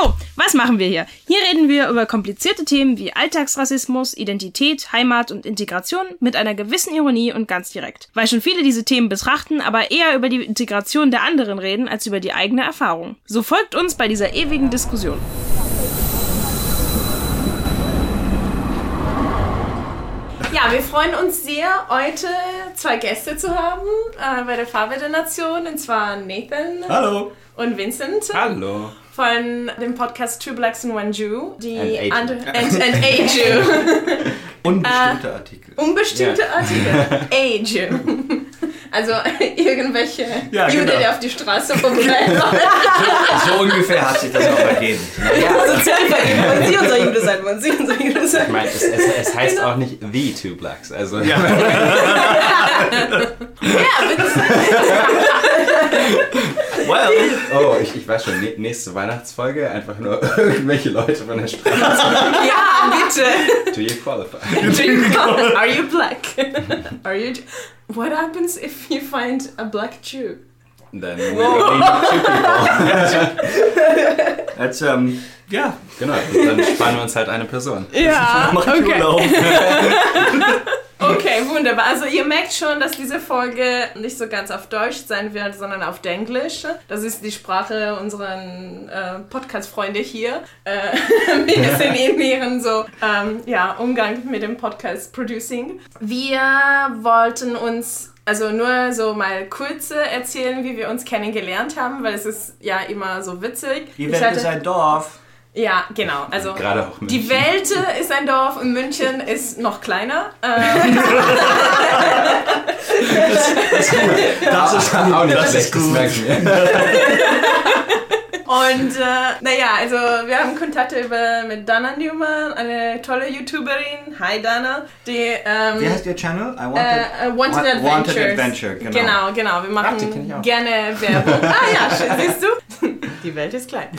So, was machen wir hier? Hier reden wir über komplizierte Themen wie Alltagsrassismus, Identität, Heimat und Integration mit einer gewissen Ironie und ganz direkt. Weil schon viele diese Themen betrachten, aber eher über die Integration der anderen reden als über die eigene Erfahrung. So folgt uns bei dieser ewigen Diskussion. Ja, wir freuen uns sehr, heute zwei Gäste zu haben äh, bei der Farbe der Nation, und zwar Nathan Hallo. und Vincent. Hallo. Von dem Podcast Two Blacks and One Jew. Die And a Jew. and, and, and a Jew. Unbestimmte Artikel. Unbestimmte Ja. Artikel. A Jew. Also irgendwelche Ja, Jude, genau. der auf die Straße vorbeiläuft. So ungefähr hat sich das auch ergeben. Wollen Sie unser Jude sein? Wollen Sie unser Jude sein? Ich meine, es, es, es heißt auch nicht The Two Blacks. Also, ja, bitte. Oh, ich, ich weiß schon, nä- nächste Weihnachtsfolge einfach nur irgendwelche Leute von der Straße. Ja, bitte. Do you qualify? Are you black? Are you? What happens if you find a black Jew? Then we need two people. That's, um, ja, Genau, dann spannen wir uns halt eine Person. Ja, macht okay. Urlaub. Okay, wunderbar. Also ihr merkt schon, dass diese Folge nicht so ganz auf Deutsch sein wird, sondern auf Denglisch. Das ist die Sprache unserer äh, Podcast-Freunde hier. Äh, wir sind in ihren so ähm, ja, Umgang mit dem Podcast-Producing. Wir wollten uns also nur so mal kurz äh, erzählen, wie wir uns kennengelernt haben, weil es ist ja immer so witzig. Hatte- ist ein Dorf. Ja, genau. Also Gerade auch die München. Welt äh, ist ein Dorf und München ist noch kleiner. Ähm, Das ist gut. auch nicht das schlecht, ist das gut. merken wir. und äh, naja, also wir haben Kontakte über mit Dana Newman, eine tolle YouTuberin. Hi Dana. Die ähm, Wie heißt Ihr Channel? I want äh, äh, Wanted Wa- Adventures. Wanted Adventure, genau. Genau, genau. Wir Ach, machen auch. gerne Werbung. ah ja, schön, siehst du? Die Welt ist klein.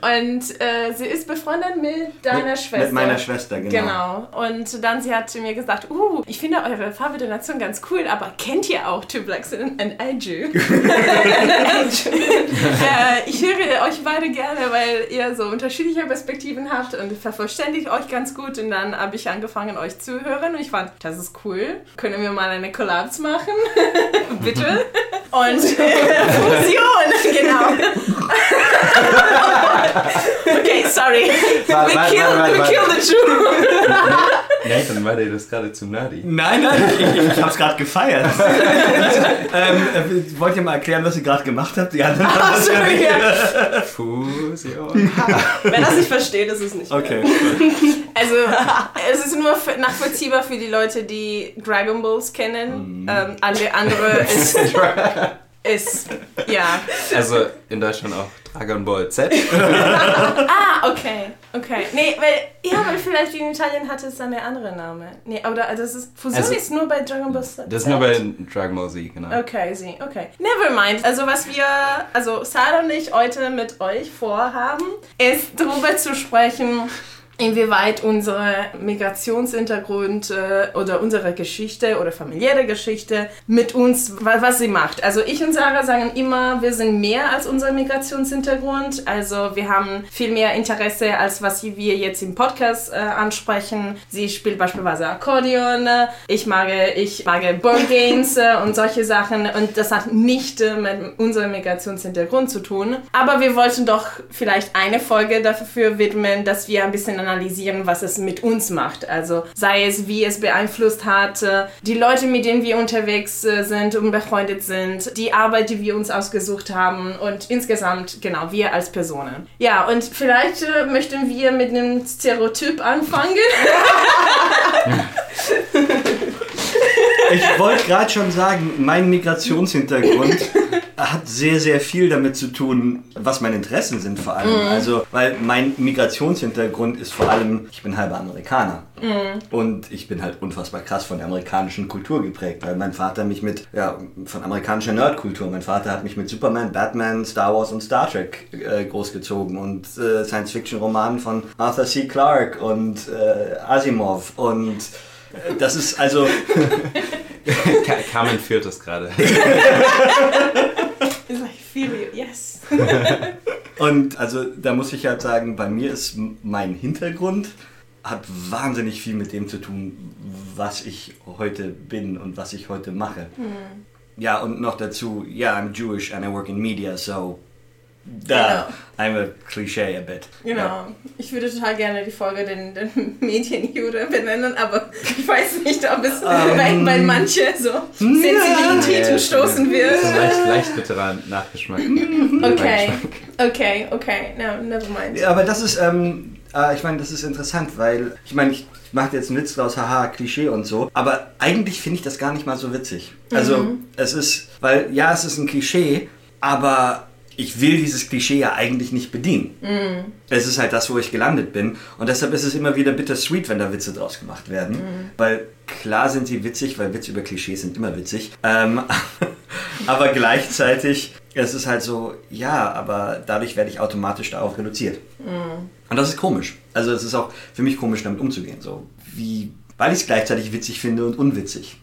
und äh, sie ist befreundet mit deiner mit, Schwester. Mit meiner Schwester, genau. Genau. Und dann sie hat mir gesagt, uh, ich finde eure Farbe der Nation ganz cool, aber kennt ihr auch Two Blacks and an Jew? äh, ich höre euch beide gerne, weil ihr so unterschiedliche Perspektiven habt und vervollständigt euch ganz gut. Und dann habe ich angefangen, euch zu hören und ich fand, das ist cool. Können wir mal eine Collabs machen? Bitte? Und Fusion, genau. Okay, sorry. Warte, We warte, kill, warte, we warte. kill the Jew. Nathan, war dir das gerade zu nerdy? Nein, nein, ich, ich, ich hab's gerade gefeiert. ähm, äh, wollt ihr mal erklären, was ihr gerade gemacht habt? Die anderen haben das ja nicht. Fusion. Wer das nicht versteht, ist es nicht. Okay. Also, es ist nur nachvollziehbar für die Leute, die Dragon Balls kennen. Ähm, alle andere ist, ist, ja. Also in Deutschland auch Dragon Ball Z. Ah, okay, okay. Nee, weil, ja, weil vielleicht in Italien hat es einen anderen Namen. Nee, oder, also, es ist, Fusion Also- ist nur bei Dragon Ball Z. Das ist nur bei Dragon Ball Z, genau. Okay, sie, okay. Never mind. Also was wir, also Sarah und ich heute mit euch vorhaben, ist darüber zu sprechen, inwieweit unser Migrationshintergrund äh, oder unsere Geschichte oder familiäre Geschichte mit uns, wa- was sie macht. Also ich und Sarah sagen immer, wir sind mehr als unser Migrationshintergrund. Also wir haben viel mehr Interesse, als was wir jetzt im Podcast äh, ansprechen. Sie spielt beispielsweise Akkordeon, ich mag, ich mag Board Games äh, und solche Sachen und das hat nicht äh, mit unserem Migrationshintergrund zu tun. Aber wir wollten doch vielleicht eine Folge dafür widmen, dass wir ein bisschen analysieren, was es mit uns macht. Also sei es, wie es beeinflusst hat, äh, die Leute, mit denen wir unterwegs äh, sind und befreundet sind, die Arbeit, die wir uns ausgesucht haben und insgesamt, genau, wir als Personen. Ja, und vielleicht äh, möchten wir mit einem Stereotyp anfangen. Ich wollte gerade schon sagen, mein Migrationshintergrund hat sehr, sehr viel damit zu tun, was meine Interessen sind vor allem. Mhm. Also, weil mein Migrationshintergrund ist vor allem, ich bin halber Amerikaner. Mhm. Und ich bin halt unfassbar krass von der amerikanischen Kultur geprägt, weil mein Vater mich mit, ja, von amerikanischer Nerdkultur, mein Vater hat mich mit Superman, Batman, Star Wars und Star Trek äh, großgezogen und äh, Science-Fiction-Romanen von Arthur C. Clarke und äh, Asimov und äh, das ist also, Carmen führt das gerade. It's like, feel you, yes. Und also da muss ich halt sagen, bei mir ist mein Hintergrund hat wahnsinnig viel mit dem zu tun, was ich heute bin und was ich heute mache. Ja, und noch dazu, ja, I'm Jewish and I work in media, so da, I'm a cliché a bit. Genau. Ja. Ich würde total gerne die Folge den, den Medienjude benennen, aber ich weiß nicht, ob es bei, bei manche so Sensibilitäten stoßen wird. Vielleicht leicht bitterer Nachgeschmack. Okay, okay, okay, no, never mind. Ja, aber das ist, ähm, äh, ich meine, das ist interessant, weil, ich meine, ich mache jetzt einen Witz draus, haha, Klischee und so, aber eigentlich finde ich das gar nicht mal so witzig. Also, es ist, weil, ja, es ist ein Klischee, aber ich will dieses Klischee ja eigentlich nicht bedienen. Es ist halt das, wo ich gelandet bin. Und deshalb ist es immer wieder bittersweet, wenn da Witze draus gemacht werden. Weil klar sind sie witzig, weil Witze über Klischees sind immer witzig. Ähm, aber gleichzeitig es ist halt so, ja, aber dadurch werde ich automatisch darauf reduziert. Und das ist komisch. Also es ist auch für mich komisch, damit umzugehen. So wie, weil ich es gleichzeitig witzig finde und unwitzig.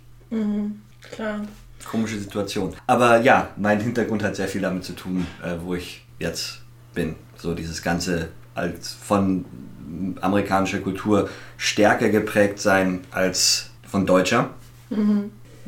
Klar. Komische Situation. Aber ja, mein Hintergrund hat sehr viel damit zu tun, äh, wo ich jetzt bin. So dieses Ganze als von amerikanischer Kultur stärker geprägt sein als von deutscher.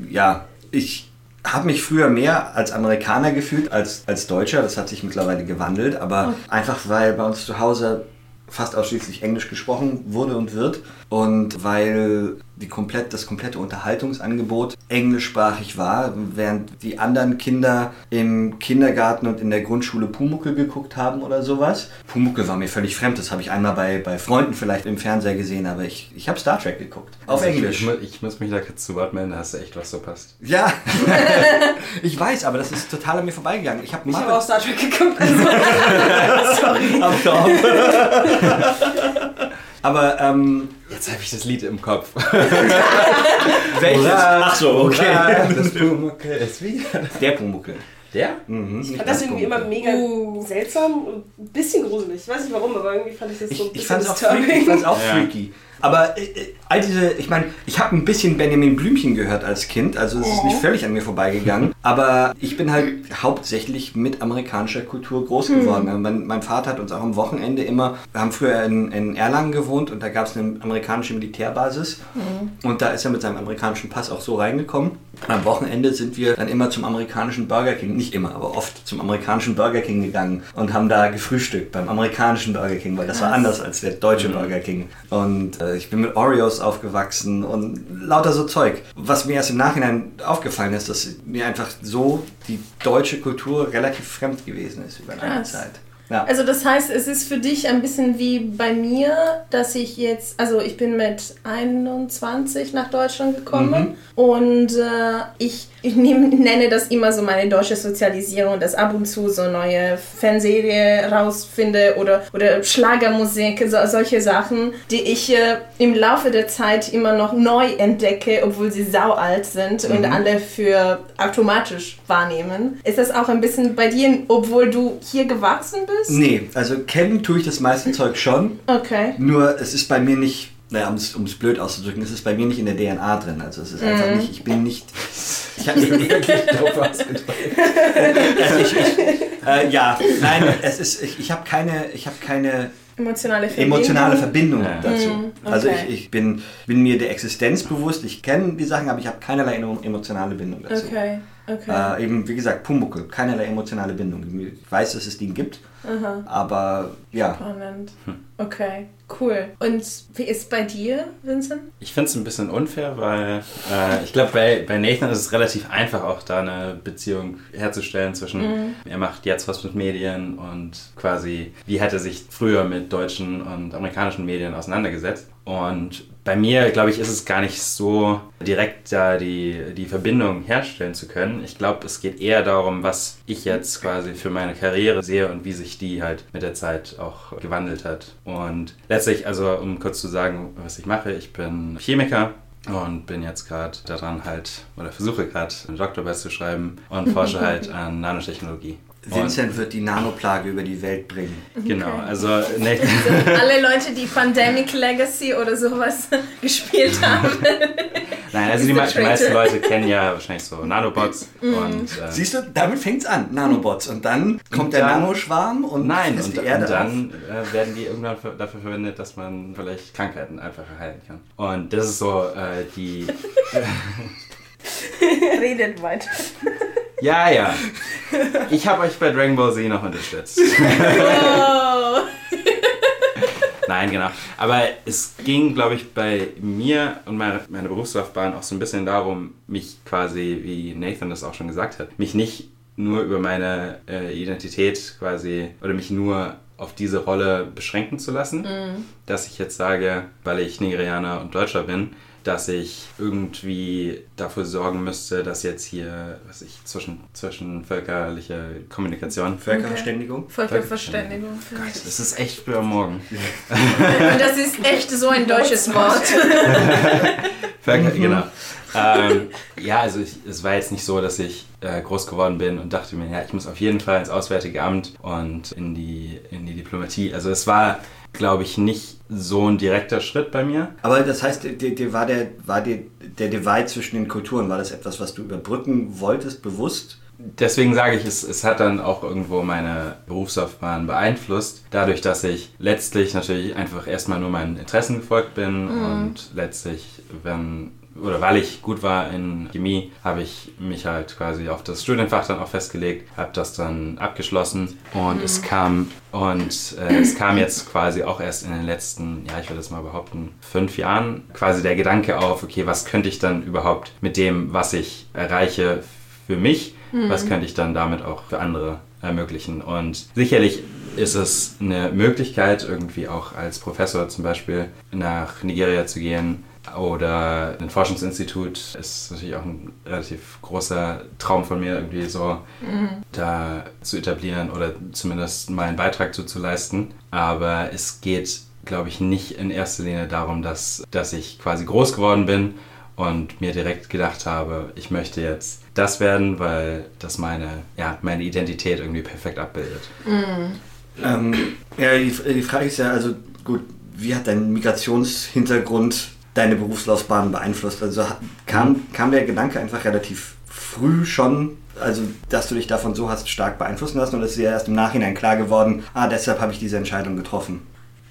Ja, ich habe mich früher mehr als Amerikaner gefühlt als als Deutscher. Das hat sich mittlerweile gewandelt, aber einfach weil bei uns zu Hause fast ausschließlich Englisch gesprochen wurde und wird und weil die komplett, das komplette Unterhaltungsangebot englischsprachig war, während die anderen Kinder im Kindergarten und in der Grundschule Pumuckel geguckt haben oder sowas. Pumuckel war mir völlig fremd, das habe ich einmal bei, bei Freunden vielleicht im Fernseher gesehen, aber ich, ich habe Star Trek geguckt. Auf Also Englisch. Ich, ich muss mich da kurz zu Wort melden, da hast du echt was verpasst. Ja, ich weiß, aber das ist total an mir vorbeigegangen. Ich habe Ich habe auch Star Trek geguckt. Also, sorry. Aber ähm, Jetzt habe ich das Lied im Kopf. welches? Ach so, okay. Das Pumuckl ist wieder. Der Pumuckel. Der? Mhm, Ich fand das irgendwie immer mega Uh. seltsam und ein bisschen gruselig. Ich weiß nicht warum, aber irgendwie fand ich das so ein Ich, ich bisschen fand es auch, freaky, Aber äh, äh, all diese, ich meine, ich habe ein bisschen Benjamin Blümchen gehört als Kind, also es ist nicht völlig an mir vorbeigegangen. Aber ich bin halt hauptsächlich mit amerikanischer Kultur groß geworden. Also Mein, mein Vater hat uns auch am Wochenende immer, wir haben früher in, in Erlangen gewohnt und da gab es eine amerikanische Militärbasis. Und da ist er mit seinem amerikanischen Pass auch so reingekommen. Am Wochenende sind wir dann immer zum amerikanischen Burger King, nicht immer, aber oft zum amerikanischen Burger King gegangen und haben da gefrühstückt beim amerikanischen Burger King, weil das war anders als der deutsche Burger King. Und äh, ich bin mit Oreos aufgewachsen und lauter so Zeug. Was mir erst im Nachhinein aufgefallen ist, dass mir einfach so die deutsche Kultur relativ fremd gewesen ist über lange. Zeit. Ja. Also das heißt, es ist für dich ein bisschen wie bei mir, dass ich jetzt, also ich bin mit 21 nach Deutschland gekommen und äh, ich, ich nehm, nenne das immer so meine deutsche Sozialisierung, dass ab und zu so neue Fanserie rausfinde oder, oder Schlagermusik, so, solche Sachen, die ich äh, im Laufe der Zeit immer noch neu entdecke, obwohl sie sau alt sind und alle für automatisch wahrnehmen. Ist das auch ein bisschen bei dir, obwohl du hier gewachsen bist? Nee, also kennen tue ich das meiste Zeug schon. Okay. Nur es ist bei mir nicht, naja, um es blöd auszudrücken, es ist bei mir nicht in der DNA drin. Also es ist einfach nicht, ich bin nicht. Ich hab, Doof ausgedrückt. ich, ich, äh, ja, nein, es ist, ich, ich habe keine, ich habe keine Emotionale Verbindung. emotionale Verbindung Ja. dazu. Mm, Also okay. ich, ich bin, bin mir der Existenz bewusst, ich kenne die Sachen, aber ich habe keinerlei emo- emotionale Bindung dazu. Okay, okay. Äh, eben, wie gesagt, Pumuckel, keinerlei emotionale Bindung. Ich weiß, dass es den gibt, aber ja. Spannend. Okay, cool. Und wie ist bei dir, Vincent? Ich finde es ein bisschen unfair, weil äh, ich glaube, bei, bei Nathan ist es relativ einfach, auch da eine Beziehung herzustellen zwischen, er macht jetzt was mit Medien und quasi, wie hat er sich früher mit deutschen und amerikanischen Medien auseinandergesetzt. Und bei mir, glaube ich, ist es gar nicht so direkt da die, die Verbindung herstellen zu können. Ich glaube, es geht eher darum, was ich jetzt quasi für meine Karriere sehe und wie sich die halt mit der Zeit auch gewandelt hat. Und letztlich, also um kurz zu sagen, was ich mache, ich bin Chemiker und bin jetzt gerade daran halt, oder versuche gerade eine Doktorarbeit zu schreiben und forsche halt an Nanotechnologie. Vincent wird die Nanoplage über die Welt bringen. Genau, also ne, Alle Leute, die Pandemic Legacy oder sowas gespielt haben. nein, also die, me- der die meisten. Leute kennen ja wahrscheinlich so Nanobots und äh, Siehst du, damit fängt's an, Nanobots. Und dann kommt der dann- Nanoschwarm und Nein, und, die und Erde auf. dann äh, werden die irgendwann für, dafür verwendet, dass man vielleicht Krankheiten einfacher heilen kann. Und das ist so äh, die. Redet weiter. Ja, ja. Ich habe euch bei Dragon Ball Z noch unterstützt. Oh. Nein, genau. Aber es ging, glaube ich, bei mir und meiner meine Berufslaufbahn auch so ein bisschen darum, mich quasi, wie Nathan das auch schon gesagt hat, mich nicht nur über meine äh, Identität quasi oder mich nur auf diese Rolle beschränken zu lassen, dass ich jetzt sage, weil ich Nigerianer und Deutscher bin, dass ich irgendwie dafür sorgen müsste, dass jetzt hier, was ich, zwischen, zwischenvölkerliche Kommunikation. Völkerverständigung. Völkerverständigung. Das ist echt früh am Morgen. Und das ist echt so ein deutsches Wort. Völker, genau. ähm, ja, also ich, es war jetzt nicht so, dass ich äh, groß geworden bin und dachte mir, ja, ich muss auf jeden Fall ins Auswärtige Amt und in die, in die Diplomatie. Also es war, glaube ich, nicht so ein direkter Schritt bei mir. Aber das heißt, dir, dir war, der, war dir der Divide zwischen den Kulturen, war das etwas, was du überbrücken wolltest, bewusst? Deswegen sage ich, es, es hat dann auch irgendwo meine Berufslaufbahn beeinflusst, dadurch, dass ich letztlich natürlich einfach erstmal nur meinen Interessen gefolgt bin und letztlich, wenn oder weil ich gut war in Chemie, habe ich mich halt quasi auf das Studienfach dann auch festgelegt, habe das dann abgeschlossen und es kam und äh, es kam jetzt quasi auch erst in den letzten, ja ich würde es mal behaupten, fünf Jahren quasi der Gedanke auf, okay, was könnte ich dann überhaupt mit dem, was ich erreiche, für mich, was könnte ich dann damit auch für andere ermöglichen. Und sicherlich ist es eine Möglichkeit, irgendwie auch als Professor zum Beispiel nach Nigeria zu gehen oder ein Forschungsinstitut ist natürlich auch ein relativ großer Traum von mir, irgendwie so da zu etablieren oder zumindest mal einen Beitrag zu, zu leisten. Aber es geht, glaube ich, nicht in erster Linie darum, dass, dass ich quasi groß geworden bin und mir direkt gedacht habe, ich möchte jetzt das werden, weil das meine, ja, meine Identität irgendwie perfekt abbildet. Ähm, ja, die, die Frage ist ja, also gut, wie hat dein Migrationshintergrund deine Berufslaufbahn beeinflusst? Also kam, kam der Gedanke einfach relativ früh schon, also dass du dich davon so hast stark beeinflussen lassen oder ist dir erst im Nachhinein klar geworden, ah, deshalb habe ich diese Entscheidung getroffen?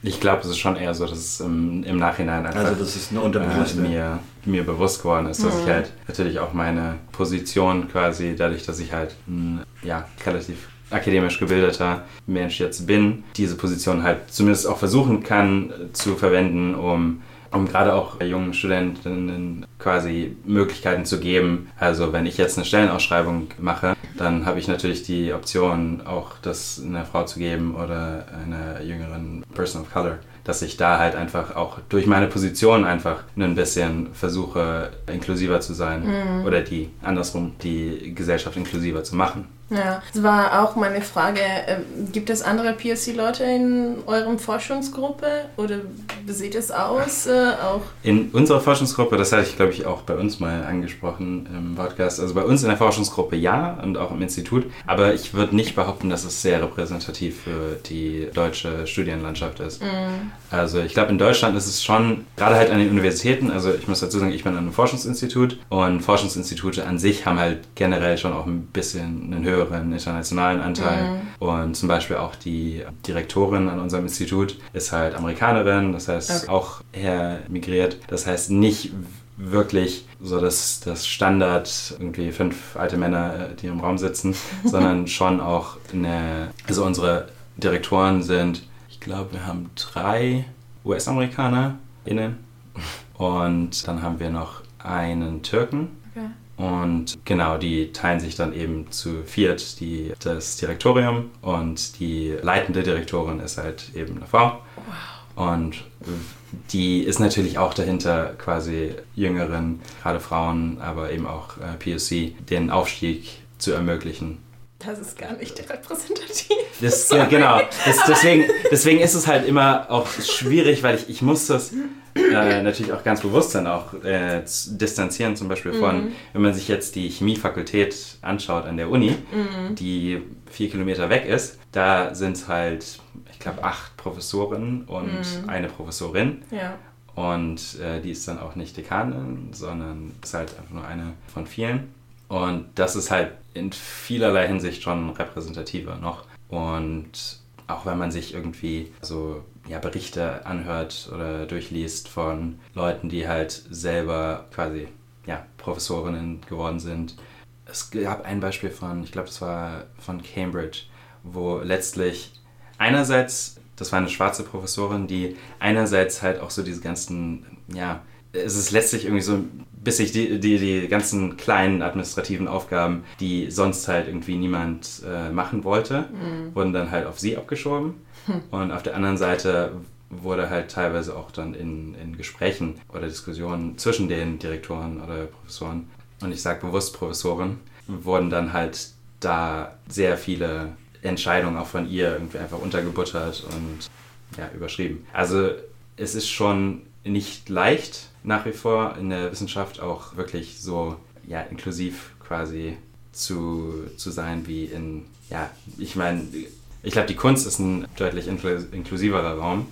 Ich glaube, es ist schon eher so, dass es im, im Nachhinein einfach Also das ist eine äh, mir, mir bewusst geworden ist, dass ich halt natürlich auch meine Position quasi, dadurch, dass ich halt ein ja, relativ akademisch gebildeter Mensch jetzt bin, diese Position halt zumindest auch versuchen kann äh, zu verwenden, um um gerade auch jungen Studentinnen quasi Möglichkeiten zu geben. Also wenn ich jetzt eine Stellenausschreibung mache, dann habe ich natürlich die Option, auch das einer Frau zu geben oder einer jüngeren Person of Color, dass ich da halt einfach auch durch meine Position einfach ein bisschen versuche, inklusiver zu sein oder die andersrum die Gesellschaft inklusiver zu machen. Ja, das war auch meine Frage. ähm, Gibt es andere POC-Leute in eurem Forschungsgruppe? Oder wie sieht es aus? Äh, auch In unserer Forschungsgruppe, das hatte ich glaube ich auch bei uns mal angesprochen im Podcast, also bei uns in der Forschungsgruppe ja und auch im Institut, aber ich würde nicht behaupten, dass es sehr repräsentativ für die deutsche Studienlandschaft ist. Also ich glaube in Deutschland ist es schon, gerade halt an den Universitäten, also ich muss dazu sagen, ich bin an einem Forschungsinstitut und Forschungsinstitute an sich haben halt generell schon auch ein bisschen einen höheren internationalen Anteil und zum Beispiel auch die Direktorin an unserem Institut ist halt Amerikanerin, das heißt Okay. auch her migriert. Das heißt nicht wirklich so das, das Standard, irgendwie fünf alte Männer, äh, die im Raum sitzen, sondern schon auch eine, also unsere Direktoren sind, ich glaube, wir haben drei US-AmerikanerInnen und dann haben wir noch einen Türken. Und genau, die teilen sich dann eben zu viert die, das Direktorium und die leitende Direktorin ist halt eben eine Frau. Und die ist natürlich auch dahinter, quasi jüngeren, gerade Frauen, aber eben auch äh, POC, den Aufstieg zu ermöglichen. Das ist gar nicht repräsentativ. Das, ja, genau. Das, deswegen, deswegen ist es halt immer auch schwierig, weil ich, ich muss das äh, natürlich auch ganz bewusst dann auch äh, distanzieren, zum Beispiel von, wenn man sich jetzt die Chemiefakultät anschaut an der Uni, die vier Kilometer weg ist, da sind halt, ich glaube, acht Professoren und eine Professorin. Ja. Und äh, die ist dann auch nicht Dekanin, sondern ist halt einfach nur eine von vielen. Und das ist halt in vielerlei Hinsicht schon repräsentativer noch. Und auch wenn man sich irgendwie so ja, Berichte anhört oder durchliest von Leuten, die halt selber quasi ja, Professorinnen geworden sind. Es gab ein Beispiel von, ich glaube, das war von Cambridge, wo letztlich einerseits, das war eine schwarze Professorin, die einerseits halt auch so diese ganzen, ja, es ist letztlich irgendwie so, bis sich die, die, die ganzen kleinen administrativen Aufgaben, die sonst halt irgendwie niemand äh, machen wollte, wurden dann halt auf sie abgeschoben. Und auf der anderen Seite wurde halt teilweise auch dann in, in Gesprächen oder Diskussionen zwischen den Direktoren oder Professoren, und ich sage bewusst Professoren, wurden dann halt da sehr viele Entscheidungen auch von ihr irgendwie einfach untergebuttert und ja, überschrieben. Also es ist schon nicht leicht nach wie vor in der Wissenschaft auch wirklich so ja, inklusiv quasi zu, zu sein wie in, ja, ich meine, ich glaube, die Kunst ist ein deutlich inklu- inklusiverer Raum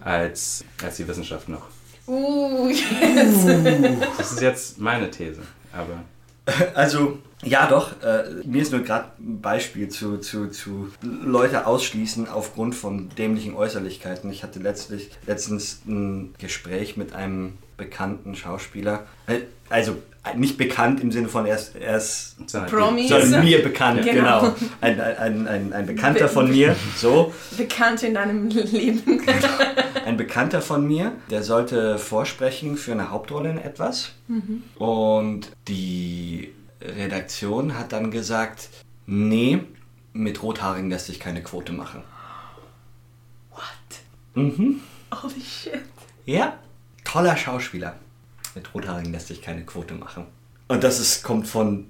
als, als die Wissenschaft noch. Uh, jetzt. Das ist jetzt meine These, aber Also, ja doch, äh, mir ist nur gerade ein Beispiel zu, zu, zu Leute ausschließen aufgrund von dämlichen Äußerlichkeiten. Ich hatte letztlich, letztens ein Gespräch mit einem bekannten Schauspieler. Äh, Also nicht bekannt im Sinne von er ist, er ist sondern Promi. sondern mir bekannt, Genau. genau. Ein, ein, ein, ein Bekannter von mir, so. Bekannt in deinem Leben. Ein Bekannter von mir, der sollte vorsprechen für eine Hauptrolle in etwas. Und die Redaktion hat dann gesagt, nee, mit Rothaarigen lässt sich keine Quote machen. What? Mhm. Holy shit. Ja, toller Schauspieler. Mit Rothaarigen lässt sich keine Quote machen. Und das ist, kommt von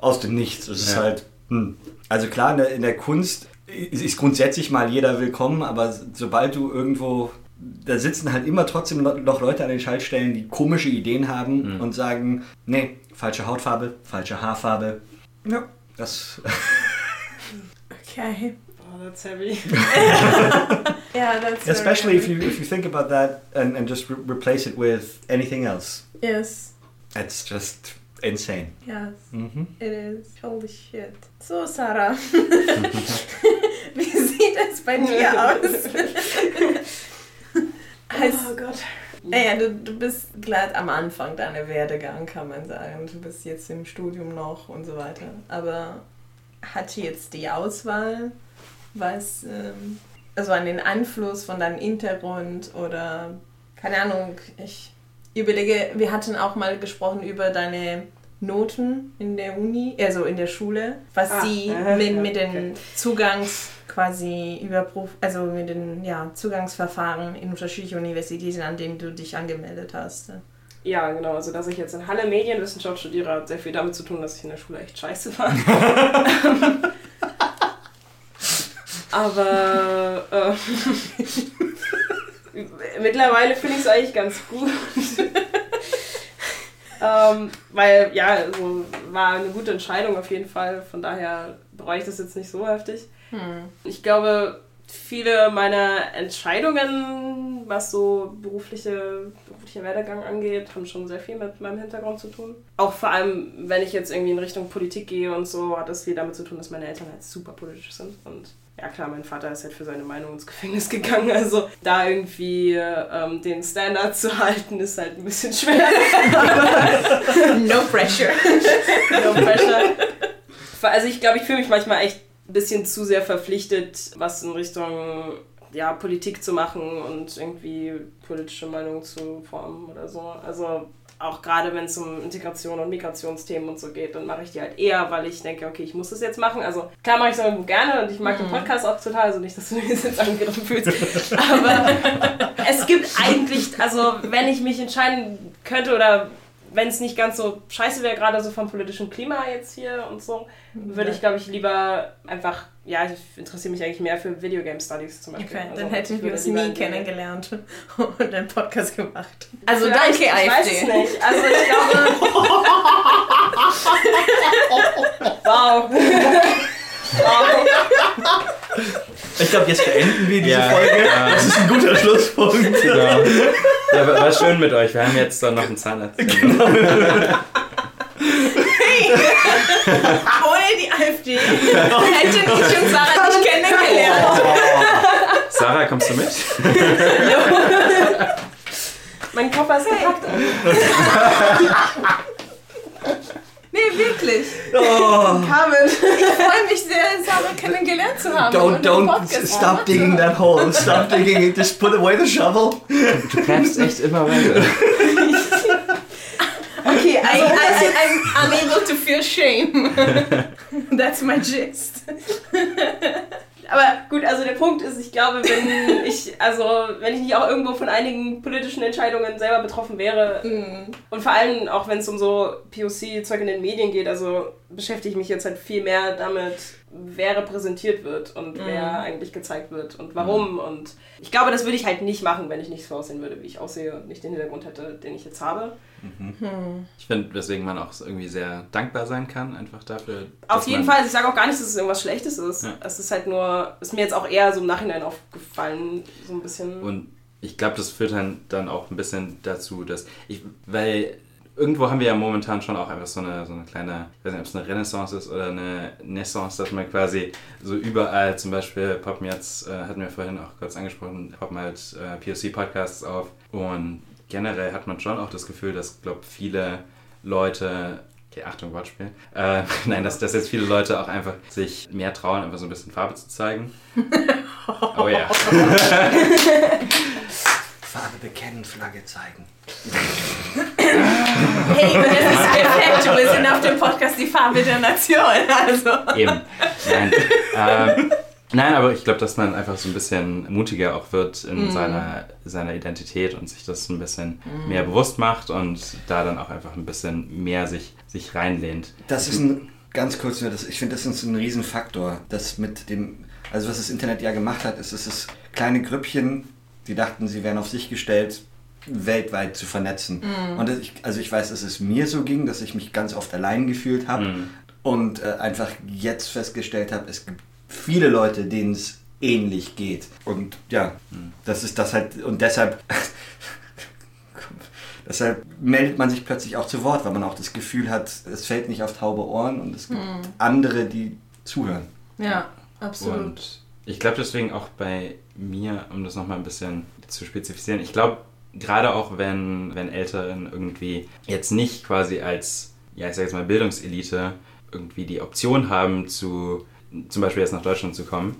aus dem Nichts. Es ist Ja. halt. Hm. Also klar, in der, in der Kunst ist grundsätzlich mal jeder willkommen, aber sobald du irgendwo. Da sitzen halt immer trotzdem noch noch Leute an den Schaltstellen, die komische Ideen haben und sagen, nee, falsche Hautfarbe, falsche Haarfarbe. Ja, das. Okay. Oh, that's heavy. Yeah, that's Especially if you if you think about that and, and just re replace it with anything else. Yes. It's just insane. Yes. Mhm. It is. Holy shit. So, Sarah. Wie sieht es bei dir aus? Als, Oh Gott. naja, du, du bist glatt am Anfang deiner Werdegang, kann man sagen. Du bist jetzt im Studium noch und so weiter. Aber hat jetzt die Auswahl was, ähm, also an den Einfluss von deinem Hintergrund oder, keine Ahnung, ich überlege, wir hatten auch mal gesprochen über deine Noten in der Uni, also in der Schule, was Ah, sie äh, mit, mit den okay. Zugangs quasi Überprüf, also mit den ja, Zugangsverfahren in unterschiedliche Universitäten, an denen du dich angemeldet hast. Ja, genau. Also, dass ich jetzt in Halle Medienwissenschaft studiere, hat sehr viel damit zu tun, dass ich in der Schule echt scheiße war. Aber äh, mittlerweile finde ich es eigentlich ganz gut. ähm, weil, ja, also, war eine gute Entscheidung auf jeden Fall. Von daher bereue ich das jetzt nicht so heftig. Hm. Ich glaube, viele meiner Entscheidungen, was so berufliche, beruflicher Werdegang angeht, haben schon sehr viel mit meinem Hintergrund zu tun. Auch vor allem, wenn ich jetzt irgendwie in Richtung Politik gehe und so, hat das viel damit zu tun, dass meine Eltern halt super politisch sind. Und ja klar, mein Vater ist halt für seine Meinung ins Gefängnis gegangen. Also da irgendwie ähm, den Standard zu halten, ist halt ein bisschen schwer. No pressure. No pressure. Also ich glaube, ich fühle mich manchmal echt ein bisschen zu sehr verpflichtet, was in Richtung ja, Politik zu machen und irgendwie politische Meinung zu formen oder so. Also auch gerade wenn es um Integration und Migrationsthemen und so geht, dann mache ich die halt eher, weil ich denke, okay, ich muss das jetzt machen. Also klar mache ich es irgendwo gerne und ich mag den Podcast auch total, also nicht, dass du dich jetzt angegriffen fühlst. Aber es gibt eigentlich, also wenn ich mich entscheiden könnte oder wenn es nicht ganz so scheiße wäre, gerade so vom politischen Klima jetzt hier und so, würde ich, glaube ich, lieber einfach, ja, ich interessiere mich eigentlich mehr für Videogame Studies zum Beispiel. Okay, Also, dann hätten ich wir uns nie kennengelernt und einen Podcast gemacht. Also Vielleicht, danke, ich weiß es AfD. nicht. Also ich glaube. wow. Ich glaube, jetzt beenden wir diese Ja, Folge. ja. Das ist ein guter Schlusspunkt. Genau. Ja, war war schön mit euch. Wir haben jetzt dann noch einen Zahnarzt. Ohne die AfD hätte ich und Sarah nicht kennengelernt. Sarah, kommst du mit? Mein Koffer ist gepackt. Nee, wirklich. Oh, Carmen. Ich freue mich sehr, Sarah kennengelernt zu haben. don't, don't stop digging that hole. Stop digging it. Just put away the shovel. Du greifst echt immer weiter. Okay, I, I, I, I'm unable to feel shame. That's my gist. Aber gut, also der Punkt ist, ich glaube, wenn ich, also wenn ich nicht auch irgendwo von einigen politischen Entscheidungen selber betroffen wäre und vor allem auch wenn es um so POC-Zeug in den Medien geht, also beschäftige ich mich jetzt halt viel mehr damit, wer repräsentiert wird und wer eigentlich gezeigt wird und warum. Und ich glaube, das würde ich halt nicht machen, wenn ich nicht so aussehen würde, wie ich aussehe und nicht den Hintergrund hätte, den ich jetzt habe. Ich finde, weswegen man auch irgendwie sehr dankbar sein kann, einfach dafür. Auf jeden Fall, ich sage auch gar nicht, dass es irgendwas Schlechtes ist. Ja. Es ist halt nur, ist mir jetzt auch eher so im Nachhinein aufgefallen, so ein bisschen. Und ich glaube, das führt dann, dann auch ein bisschen dazu, dass ich, weil irgendwo haben wir ja momentan schon auch einfach so eine, so eine kleine, ich weiß nicht, ob es eine Renaissance ist oder eine Naissance, dass man quasi so überall, zum Beispiel poppen jetzt, äh, hatten wir vorhin auch kurz angesprochen, poppen halt äh, POC-Podcasts auf und generell hat man schon auch das Gefühl, dass, glaube viele Leute Okay, Achtung, Wortspiel. Äh, nein, dass, dass jetzt viele Leute auch einfach sich mehr trauen, einfach so ein bisschen Farbe zu zeigen. Oh ja. Farbe bekennen, Flagge zeigen. Hey, das ist perfekt. Wir sind auf dem Podcast die Farbe der Nation. Also. Eben. Nein. Ähm, nein, aber ich glaube, dass man einfach so ein bisschen mutiger auch wird in seiner, seiner Identität und sich das ein bisschen mehr bewusst macht und da dann auch einfach ein bisschen mehr sich, sich reinlehnt. Das ist ein, ganz kurz nur, das, ich finde, das ist ein Riesenfaktor. Das mit dem, also was das Internet ja gemacht hat, ist, es ist kleine Grüppchen, die dachten, sie wären auf sich gestellt, weltweit zu vernetzen. Und das, ich, also ich weiß, dass es mir so ging, dass ich mich ganz oft allein gefühlt habe und äh, einfach jetzt festgestellt habe, es gibt viele Leute, denen es ähnlich geht. Und ja, das ist das halt, und deshalb Deshalb meldet man sich plötzlich auch zu Wort, weil man auch das Gefühl hat, es fällt nicht auf taube Ohren und es gibt andere, die zuhören. Ja, absolut. Und ich glaube deswegen auch bei mir, um das nochmal ein bisschen zu spezifizieren, ich glaube, gerade auch wenn, wenn Älteren irgendwie jetzt nicht quasi als, ja, ich sag jetzt mal Bildungselite irgendwie die Option haben zu zum Beispiel jetzt nach Deutschland zu kommen,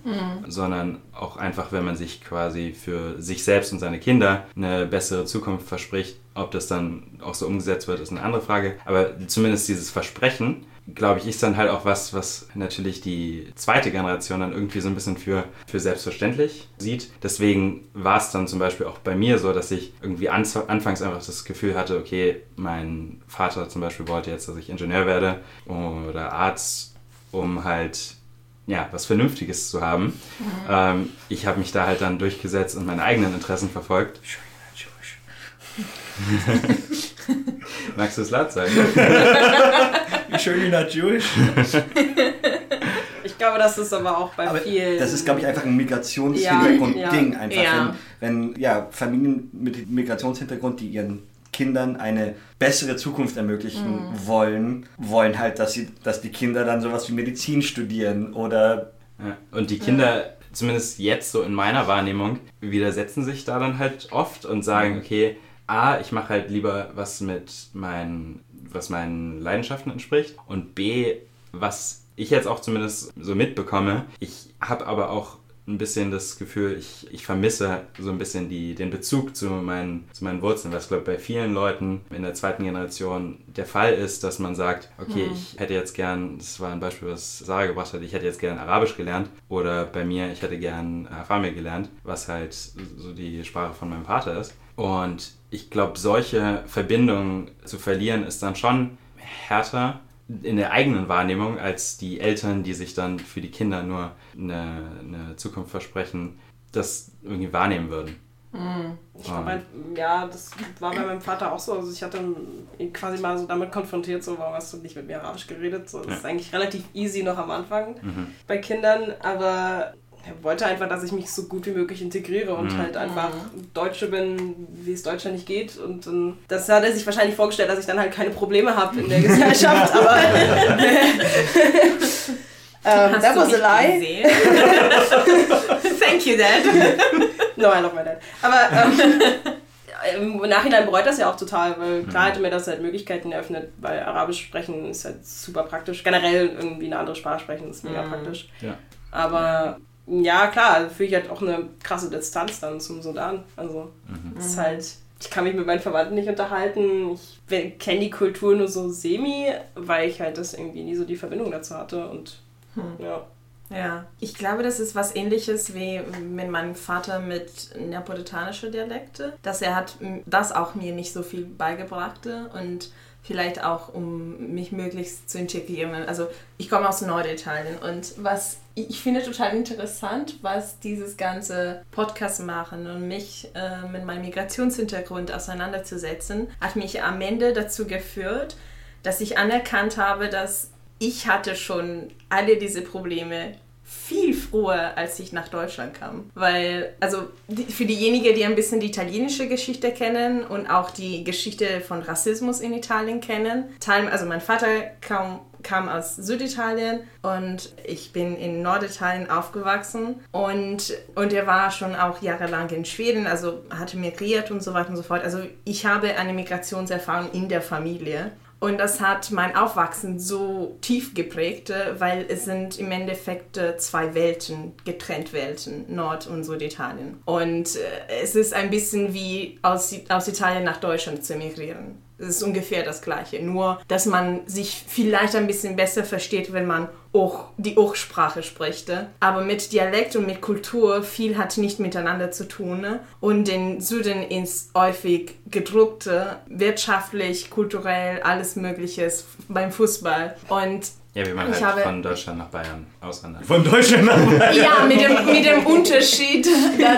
sondern auch einfach, wenn man sich quasi für sich selbst und seine Kinder eine bessere Zukunft verspricht. Ob das dann auch so umgesetzt wird, ist eine andere Frage. Aber zumindest dieses Versprechen, glaube ich, ist dann halt auch was, was natürlich die zweite Generation dann irgendwie so ein bisschen für, für selbstverständlich sieht. Deswegen war es dann zum Beispiel auch bei mir so, dass ich irgendwie anfangs einfach das Gefühl hatte, okay, mein Vater zum Beispiel wollte jetzt, dass ich Ingenieur werde oder Arzt, um halt ja, was Vernünftiges zu haben. Ähm, ich habe mich da halt dann durchgesetzt und meine eigenen Interessen verfolgt. Magst du es laut sagen? You're not Jewish. Ich glaube, das ist aber auch bei Aber vielen. das ist, glaube ich, einfach ein Migrationshintergrund-Ding. Ja, einfach, ja. Wenn, wenn ja, Familien mit Migrationshintergrund, die ihren Kindern eine bessere Zukunft ermöglichen wollen, wollen halt, dass, sie, dass die Kinder dann sowas wie Medizin studieren oder Ja. Und die Kinder, zumindest jetzt so in meiner Wahrnehmung, widersetzen sich da dann halt oft und sagen, okay, A, ich mache halt lieber was mit meinen, was meinen Leidenschaften entspricht und B, was ich jetzt auch zumindest so mitbekomme, ich habe aber auch ein bisschen das Gefühl, ich, ich vermisse so ein bisschen die, den Bezug zu meinen, zu meinen Wurzeln, was glaube bei vielen Leuten in der zweiten Generation der Fall ist, dass man sagt, okay, hm. ich hätte jetzt gern, das war ein Beispiel, was Sarah gebracht hat, ich hätte jetzt gern Arabisch gelernt oder bei mir, ich hätte gern Afamir gelernt, was halt so die Sprache von meinem Vater ist. Und ich glaube, solche Verbindungen zu verlieren ist dann schon härter in der eigenen Wahrnehmung als die Eltern, die sich dann für die Kinder nur eine, eine Zukunft versprechen, das irgendwie wahrnehmen würden. Mhm. Ich glaube, ja, das war bei meinem Vater auch so. Also ich hatte ihn quasi mal so damit konfrontiert, so, warum hast du nicht mit mir Arabisch geredet? So, das ja. ist eigentlich relativ easy noch am Anfang mhm. bei Kindern, aber er wollte einfach, dass ich mich so gut wie möglich integriere und mhm. halt einfach Deutsche bin, wie es Deutschland nicht geht. Und um, das hat er sich wahrscheinlich vorgestellt, dass ich dann halt keine Probleme habe in der Gesellschaft. aber um, that was a lie. Thank you, Dad. no, I love my dad. Aber um, im Nachhinein bereut das ja auch total, weil klar hätte mir das halt Möglichkeiten eröffnet, weil Arabisch sprechen ist halt super praktisch. Generell irgendwie eine andere Sprache sprechen ist mega mhm. praktisch. Ja. Aber ja, klar, also fühle ich halt auch eine krasse Distanz dann zum Sudan. Also, mhm. ist halt, ich kann mich mit meinen Verwandten nicht unterhalten. Ich kenne die Kultur nur so semi, weil ich halt das irgendwie nie so die Verbindung dazu hatte und hm. ja. Ja, ich glaube, das ist was ähnliches wie mit meinem Vater mit neapolitanischer Dialekte, dass er hat das auch mir nicht so viel beigebracht und vielleicht auch, um mich möglichst zu integrieren. Also ich komme aus Norditalien und was ich finde total interessant, was dieses ganze Podcast machen und mich äh, mit meinem Migrationshintergrund auseinanderzusetzen, hat mich am Ende dazu geführt, dass ich anerkannt habe, dass ich hatte schon alle diese Probleme viel früher, als ich nach Deutschland kam. Weil, also für diejenigen, die ein bisschen die italienische Geschichte kennen und auch die Geschichte von Rassismus in Italien kennen, also mein Vater kam, kam aus Süditalien und ich bin in Norditalien aufgewachsen und, und er war schon auch jahrelang in Schweden, also hatte migriert und so weiter und so fort. Also ich habe eine Migrationserfahrung in der Familie und das hat mein Aufwachsen so tief geprägt, äh, weil es sind im Endeffekt äh, zwei Welten, getrennt Welten, Nord- und Süditalien. Und äh, es ist ein bisschen wie aus, aus Italien nach Deutschland zu emigrieren. Es ist ungefähr das Gleiche, nur dass man sich vielleicht ein bisschen besser versteht, wenn man auch die Ochsprache spricht. Aber mit Dialekt und mit Kultur viel hat nicht miteinander zu tun. Und den Süden ist häufig gedruckte, wirtschaftlich, kulturell, alles Mögliche beim Fußball. Und ja, wie man halt habe, von Deutschland nach Bayern auswandert. Von Deutschland nach Bayern? Ja, mit dem, mit dem Unterschied,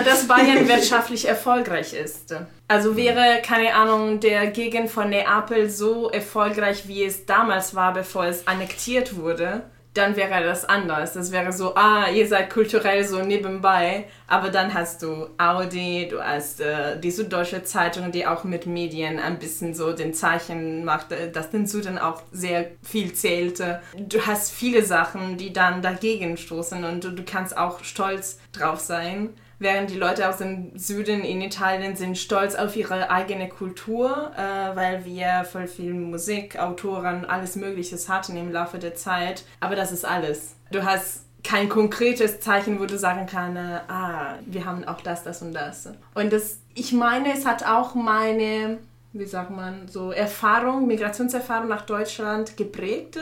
dass Bayern wirtschaftlich erfolgreich ist. Also wäre, keine Ahnung, der Gegend von Neapel so erfolgreich, wie es damals war, bevor es annektiert wurde, dann wäre das anders. Das wäre so, ah, ihr seid kulturell so nebenbei, aber dann hast du Audi, du hast äh, die Süddeutsche Zeitung, die auch mit Medien ein bisschen so den Zeichen macht, äh, dass den Süden auch sehr viel zählte. Du hast viele Sachen, die dann dagegen stoßen und du, du kannst auch stolz drauf sein während die Leute aus dem Süden in Italien sind stolz auf ihre eigene Kultur, äh, weil wir voll viel Musik, Autoren, alles Mögliche hatten im Laufe der Zeit. Aber das ist alles. Du hast kein konkretes Zeichen, wo du sagen kannst, äh, ah, wir haben auch das, das und das. Und das, ich meine, es hat auch meine wie sagt man, so Erfahrung, Migrationserfahrung nach Deutschland geprägt,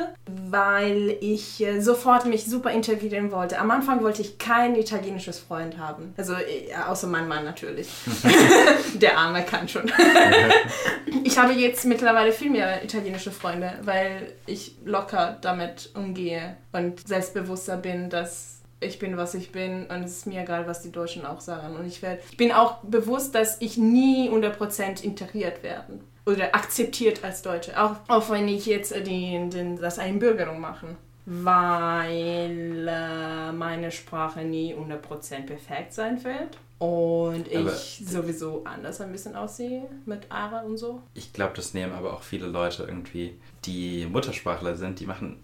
weil ich äh, sofort mich super integrieren wollte. Am Anfang wollte ich kein italienisches Freund haben. Also äh, außer mein Mann natürlich. Der Arme kann schon. ich habe jetzt mittlerweile viel mehr italienische Freunde, weil ich locker damit umgehe und selbstbewusster bin, dass ich bin, was ich bin und es ist mir egal, was die Deutschen auch sagen. Und ich, werd, ich bin auch bewusst, dass ich nie 100% integriert werde oder akzeptiert als Deutsche, auch, auch wenn ich jetzt die, die, das Einbürgerung mache, weil äh, meine Sprache nie 100% perfekt sein wird. Und ich aber sowieso anders ein bisschen aussehe mit Ara und so. Ich glaube, das nehmen aber auch viele Leute irgendwie, die Muttersprachler sind, die machen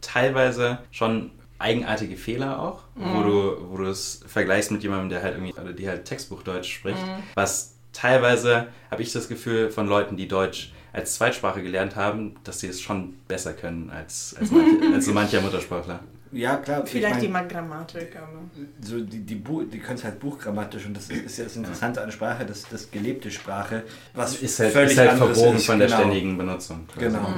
teilweise schon eigenartige Fehler auch, mhm. wo du wo du es vergleichst mit jemandem, der halt irgendwie oder die halt Textbuchdeutsch spricht, mhm. was teilweise habe ich das Gefühl von Leuten, die Deutsch als Zweitsprache gelernt haben, dass sie es schon besser können als, als, manche, als so mancher Muttersprachler. Ja, klar. ich Vielleicht mein, die Grammatik, aber. so die, die, Bu die können es halt buchgrammatisch und das ist, ist ja das Interessante an Sprache, das, das gelebte Sprache, was Ist halt, völlig ist halt verbogen ist. von der genau. ständigen Benutzung. quasi. Genau.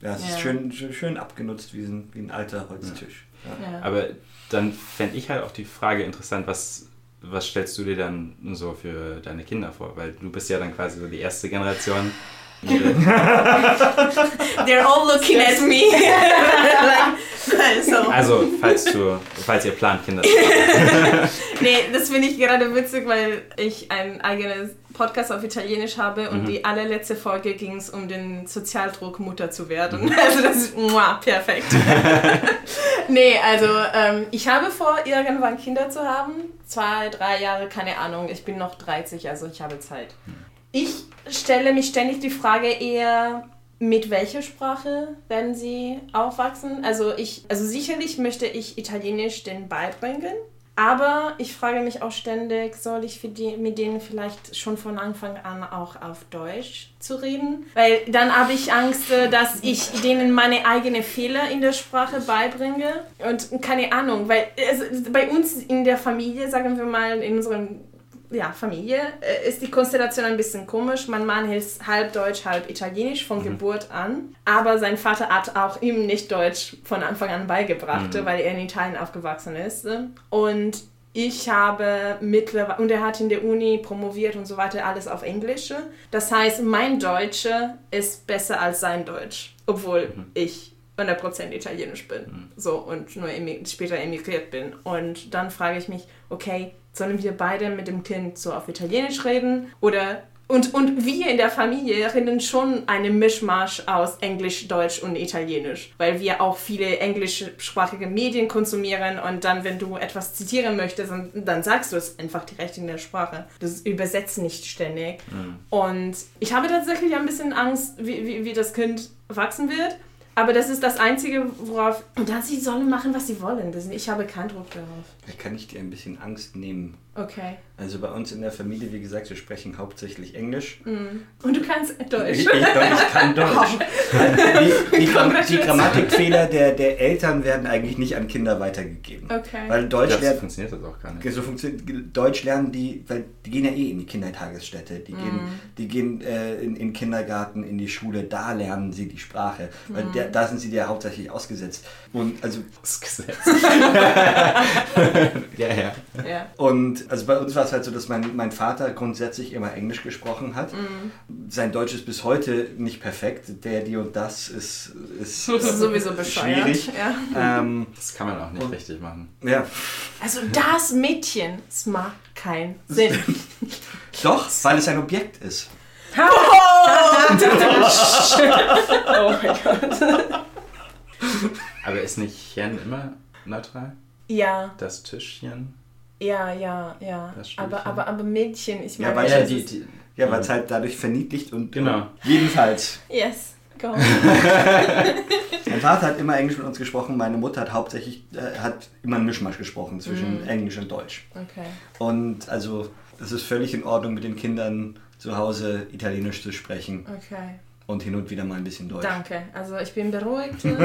Ja, es Ja. ist schön, schön, schön abgenutzt wie ein, wie ein alter Holztisch. Ja. Ja. Aber dann fände ich halt auch die Frage interessant, was, was stellst du dir dann so für deine Kinder vor? Weil du bist ja dann quasi so die erste Generation. They're all looking at me. like, so. Also, falls du, falls ihr plant, Kinder zu haben. Nee, das finde ich gerade witzig, weil ich ein eigenes Podcast auf Italienisch habe und die allerletzte Folge ging es um den Sozialdruck, Mutter zu werden. Also das ist muah, perfekt. nee, also ähm, ich habe vor, irgendwann Kinder zu haben. Zwei, drei Jahre, keine Ahnung. Ich bin noch 30, also ich habe Zeit. Ich stelle mich ständig die Frage eher, mit welcher Sprache werden sie aufwachsen? Also ich, also sicherlich möchte ich Italienisch denen beibringen. Aber ich frage mich auch ständig, soll ich die, mit denen vielleicht schon von Anfang an auch auf Deutsch zu reden? Weil dann habe ich Angst, äh, dass ich denen meine eigenen Fehler in der Sprache beibringe. Und keine Ahnung, weil also bei uns in der Familie, sagen wir mal, in unserem ja, Familie äh, ist die Konstellation ein bisschen komisch. Mein Mann ist halb Deutsch, halb Italienisch von Geburt an. Aber sein Vater hat auch ihm nicht Deutsch von Anfang an beigebracht, weil er in Italien aufgewachsen ist. Und ich habe mittlerweile, und er hat in der Uni promoviert und so weiter, alles auf Englisch. Das heißt, mein Deutsch ist besser als sein Deutsch, obwohl ich 100% italienisch bin. So, und nur emi- später emigriert bin. Und dann frage ich mich, okay, sollen wir beide mit dem Kind so auf Italienisch reden? Oder und, und wir in der Familie reden schon einen Mischmasch aus Englisch, Deutsch und Italienisch, weil wir auch viele englischsprachige Medien konsumieren und dann, wenn du etwas zitieren möchtest, dann, dann sagst du es einfach direkt in der Sprache. Das übersetzt nicht ständig. Und ich habe tatsächlich ein bisschen Angst, wie, wie, wie das Kind wachsen wird. Aber das ist das Einzige, worauf. Und dann sie sollen machen, was sie wollen. Ich habe keinen Druck darauf. Da kann ich dir ein bisschen Angst nehmen. Okay. Also bei uns in der Familie, wie gesagt, wir sprechen hauptsächlich Englisch. Und du kannst Deutsch. Ich, ich, ich kann Deutsch. Die, die, die Grammatikfehler der, der Eltern werden eigentlich nicht an Kinder weitergegeben. Okay. Weil Deutsch Das lernt, funktioniert das auch gar nicht. so funktioniert, Deutsch lernen die, weil die gehen ja eh in die Kindertagesstätte, die gehen, die gehen äh, in, in den Kindergarten, in die Schule, da lernen sie die Sprache. Weil der, da sind sie ja hauptsächlich ausgesetzt. Und also Das Gesetz. ja, ja. Ja. Und also bei uns war es halt so, dass mein, mein Vater grundsätzlich immer Englisch gesprochen hat. Sein Deutsch ist bis heute nicht perfekt. Der, die und das ist, ist Das ist sowieso bescheuert. schwierig. Ja. Ähm, Das kann man auch nicht richtig machen. ja, Also das Mädchen, es macht keinen Sinn. doch, weil es ein Objekt ist. Oh mein Gott. Aber ist nicht Chen immer neutral? ja, Das Tischchen? Ja, ja, ja. Das. Aber, aber, aber Mädchen, ich Ja, meine, weil das ja, die, die, Ja, weil es halt dadurch verniedlicht und Genau. jedenfalls. Yes, go. Mein Vater hat immer Englisch mit uns gesprochen, meine Mutter hat hauptsächlich äh, hat immer einen Mischmasch gesprochen zwischen Englisch und Deutsch. Okay. Und also es ist völlig in Ordnung mit den Kindern zu Hause Italienisch zu sprechen Okay. Und hin und wieder mal ein bisschen Deutsch. Danke. Also ich bin beruhigt. ähm,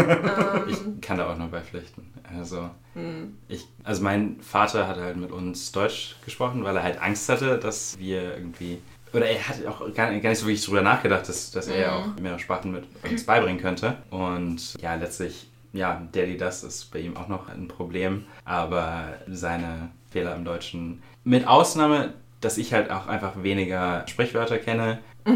Ich kann da auch nur beipflichten. Also, Hm. ich, also mein Vater hat halt mit uns Deutsch gesprochen, weil er halt Angst hatte, dass wir irgendwie. Oder er hat auch gar nicht, gar nicht so wirklich drüber nachgedacht, dass, dass er Mhm. auch mehrere Sprachen mit uns beibringen könnte. Und ja, letztlich, ja, Daddy, das ist bei ihm auch noch ein Problem. Aber seine Fehler im Deutschen, mit Ausnahme, dass ich halt auch einfach weniger Sprichwörter kenne,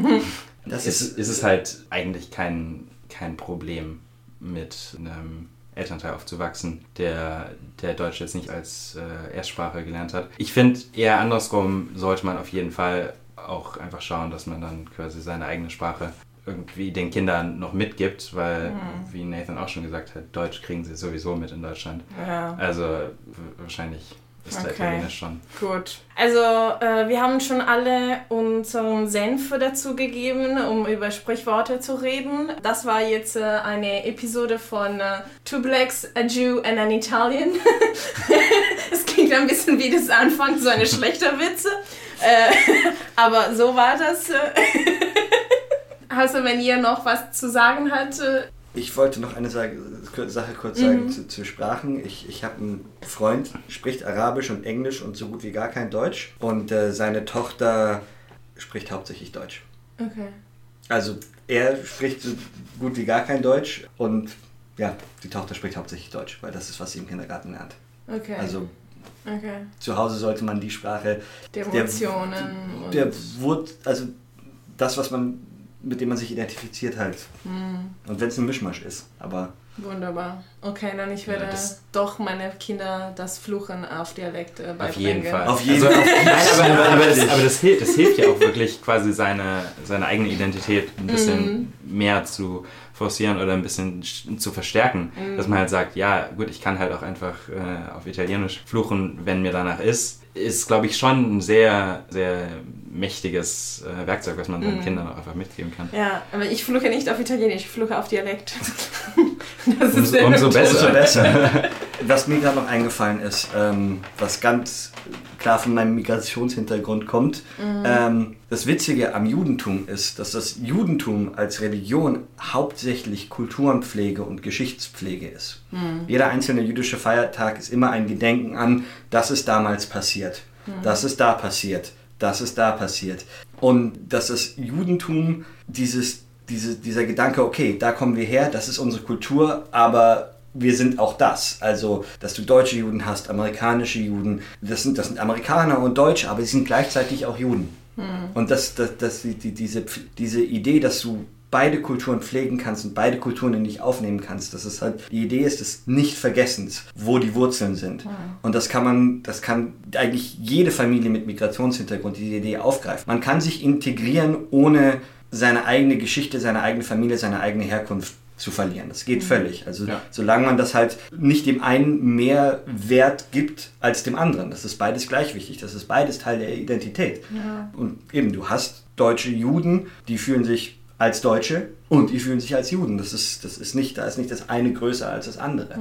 Das ist, ist, ist es halt eigentlich kein, kein Problem mit einem Elternteil aufzuwachsen, der, der Deutsch jetzt nicht als äh, Erstsprache gelernt hat. Ich finde eher andersrum sollte man auf jeden Fall auch einfach schauen, dass man dann quasi seine eigene Sprache irgendwie den Kindern noch mitgibt, weil, wie Nathan auch schon gesagt hat, Deutsch kriegen sie sowieso mit in Deutschland. ja. Also wahrscheinlich ist der Okay. Italienisch schon. Gut. Also, äh, wir haben schon alle unseren Senf dazu gegeben, um über Sprichworte zu reden. Das war jetzt äh, eine Episode von äh, Two Blacks, a Jew and an Italian. Es klingt ein bisschen wie das Anfang so eine schlechter Witze. Äh, aber so war das. Also, wenn ihr noch was zu sagen habt, äh, Ich wollte noch eine Sache, Sache kurz sagen zu, zu Sprachen. Ich, ich habe einen Freund, spricht Arabisch und Englisch und so gut wie gar kein Deutsch. Und äh, seine Tochter spricht hauptsächlich Deutsch. Okay. Also er spricht so gut wie gar kein Deutsch und ja, die Tochter spricht hauptsächlich Deutsch, weil das ist, was sie im Kindergarten lernt. Okay. Also okay. zu Hause sollte man die Sprache Die der- Emotionen. und- der Wurt, also das, was man, mit dem man sich identifiziert halt. Hm, Und wenn es ein Mischmasch ist, aber wunderbar. Okay, dann ich werde Ja, das- doch meine Kinder das Fluchen auf Dialekt äh, beibringen. Auf jeden Fall. Auf jeden also, Fall. Nein, aber, aber, aber, das, aber das, hilft, das hilft ja auch wirklich quasi seine, seine eigene Identität ein bisschen mehr zu forcieren oder ein bisschen sch- zu verstärken. Dass man halt sagt, ja gut, ich kann halt auch einfach äh, auf Italienisch fluchen, wenn mir danach ist. Ist, glaube ich, schon ein sehr, sehr mächtiges äh, Werkzeug, was man seinen Kindern auch einfach mitgeben kann. Ja, aber ich fluche nicht auf Italienisch, ich fluche auf Dialekt. das Umso- der umso besser. umso besser. Was mir gerade noch eingefallen ist, ähm, was ganz klar von meinem Migrationshintergrund kommt, ähm, das Witzige am Judentum ist, dass das Judentum als Religion hauptsächlich Kulturenpflege und Geschichtspflege ist. Jeder einzelne jüdische Feiertag ist immer ein Gedenken an, das ist damals passiert, das ist da passiert, das ist da passiert. Und dass das Judentum dieses, diese, dieser Gedanke, okay, da kommen wir her, das ist unsere Kultur, aber wir sind auch das. Also, dass du deutsche Juden hast, amerikanische Juden, das sind, das sind Amerikaner und Deutsche, aber sie sind gleichzeitig auch Juden. Und das, das, das, die, diese, diese Idee, dass du beide Kulturen pflegen kannst und beide Kulturen in dich aufnehmen kannst, dass es halt die Idee ist des Nicht-Vergessens, wo die Wurzeln sind. Und das kann man, das kann eigentlich jede Familie mit Migrationshintergrund diese Idee aufgreifen. Man kann sich integrieren, ohne seine eigene Geschichte, seine eigene Familie, seine eigene Herkunft zu verlieren. Das geht völlig. Also Ja. solange man das halt nicht dem einen mehr Wert gibt als dem anderen. Das ist beides gleich wichtig. Das ist beides Teil der Identität. Und eben, du hast deutsche Juden, die fühlen sich als Deutsche und die fühlen sich als Juden. Das ist, das ist nicht, da ist nicht das eine größer als das andere.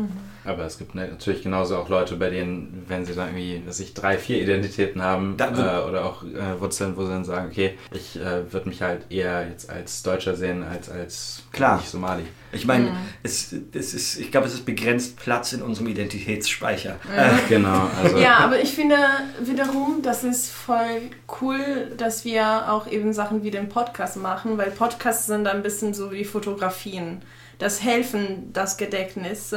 Aber es gibt ne- natürlich genauso auch Leute, bei denen, wenn sie dann irgendwie, dass ich drei, vier Identitäten haben Da- äh, oder auch äh, Wurzeln, wo sie dann sagen, okay, ich äh, würde mich halt eher jetzt als Deutscher sehen als als Klar. nicht Somali. Ich meine, es, es ist, ich glaube, es ist begrenzt Platz in unserem Identitätsspeicher. Genau, also Ja, aber ich finde wiederum, das ist voll cool, dass wir auch eben Sachen wie den Podcast machen, weil Podcasts sind ein bisschen so wie Fotografien. Das helfen das Gedächtnis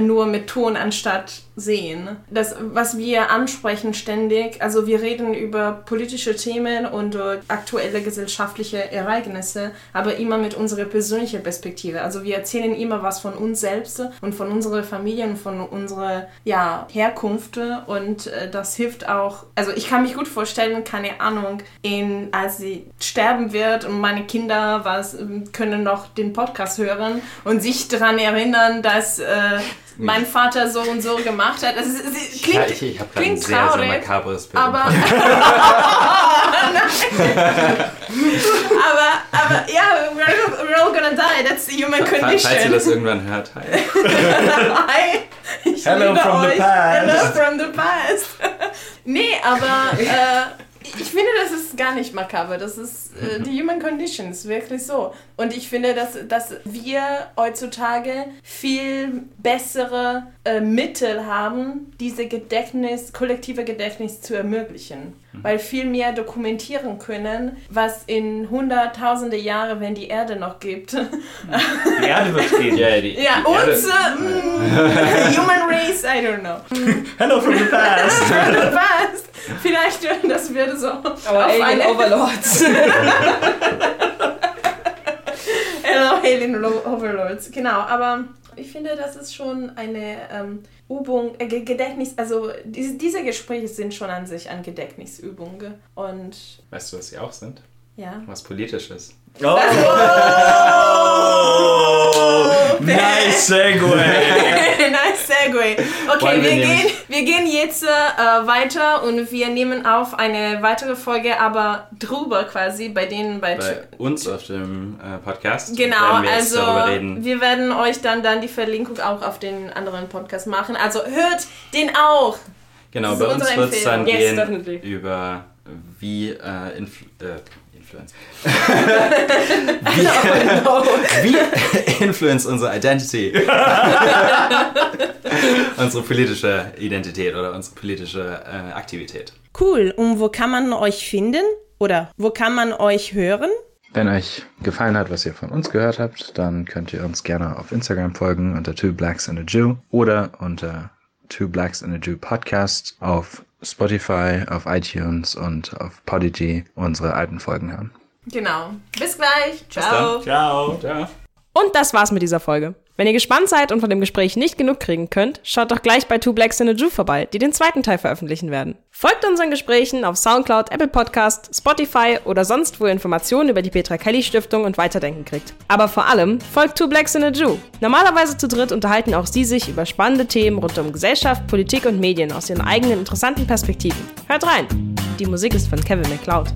nur mit Ton anstatt sehen. Das, was wir ansprechen ständig, also wir reden über politische Themen und aktuelle gesellschaftliche Ereignisse, aber immer mit unserer persönlichen Perspektive. Also wir erzählen immer was von uns selbst und von unserer Familie und von unserer ja, Herkunft und äh, das hilft auch. Also ich kann mich gut vorstellen, keine Ahnung, in, als sie sterben wird und meine Kinder was, können noch den Podcast hören und sich daran erinnern, dass äh, mein Vater so und so gemacht hat. Das ist, es klingt, ja, ich, ich habe gerade ein klingt sehr, sehr traurig, makabres Bild. aber, aber, aber ja, we're, we're all gonna die. That's the human Fa- Falls ihr condition. das irgendwann hört, hi. Hi. Ich Hello from the euch. past. Hello from the past. nee, aber äh, finde, das ist gar nicht makaber. Das ist äh, die Human Condition, ist wirklich so. Und ich finde, dass, dass wir heutzutage viel bessere äh, Mittel haben, diese Gedächtnis, kollektive Gedächtnis zu ermöglichen. Weil viel mehr dokumentieren können, was in hunderttausende Jahre, wenn die Erde noch gibt, Die Erde wird gehen. Ja, die, ja, die Erde- uns, äh, mm, Human Race, I don't know. Hello from the past. Was? Vielleicht, äh, das würde so Aber auf Alien. Overlords. Hello, Alien Lo- Overlords. Genau, aber ich finde, das ist schon eine ähm, Übung, äh, Ge- Gedächtnis, also diese, diese Gespräche sind schon an sich eine Gedächtnisübung. Und Weißt du, was sie auch sind? ja. Was politisches. Oh. nice segue. nice Segway. Okay, wir wir gehen, wir gehen jetzt äh, weiter und wir nehmen auf eine weitere Folge, aber drüber quasi, bei denen bei, Bei uns auf dem äh, Podcast Genau, wir also wir werden euch dann, dann die Verlinkung auch auf den anderen Podcast machen. Also hört den auch. Genau, bei uns wird es dann Empfehlung. Yes, gehen definitely. über wie äh, Infl äh, Influence. wie, wie influence unsere Identity? unsere politische Identität oder unsere politische äh, Aktivität. Cool. Und wo kann man euch finden? Oder wo kann man euch hören? Wenn euch gefallen hat, was ihr von uns gehört habt, dann könnt ihr uns gerne auf Instagram folgen unter Two Blacks and a Jew oder unter Two Blacks and a Jew Podcast auf Spotify, auf iTunes und auf Podigy unsere alten Folgen hören. Genau. Bis gleich. Ciao. Ciao. Ciao. Und das war's mit dieser Folge. Wenn ihr gespannt seid und von dem Gespräch nicht genug kriegen könnt, schaut doch gleich bei Two Blacks in a Jew vorbei, die den zweiten Teil veröffentlichen werden. Folgt unseren Gesprächen auf Soundcloud, Apple Podcast, Spotify oder sonst, wo ihr Informationen über die Petra Kelly Stiftung und Weiterdenken kriegt. Aber vor allem folgt Two Blacks in a Jew. Normalerweise zu dritt unterhalten auch sie sich über spannende Themen rund um Gesellschaft, Politik und Medien aus ihren eigenen interessanten Perspektiven. Hört rein! Die Musik ist von Kevin MacLeod.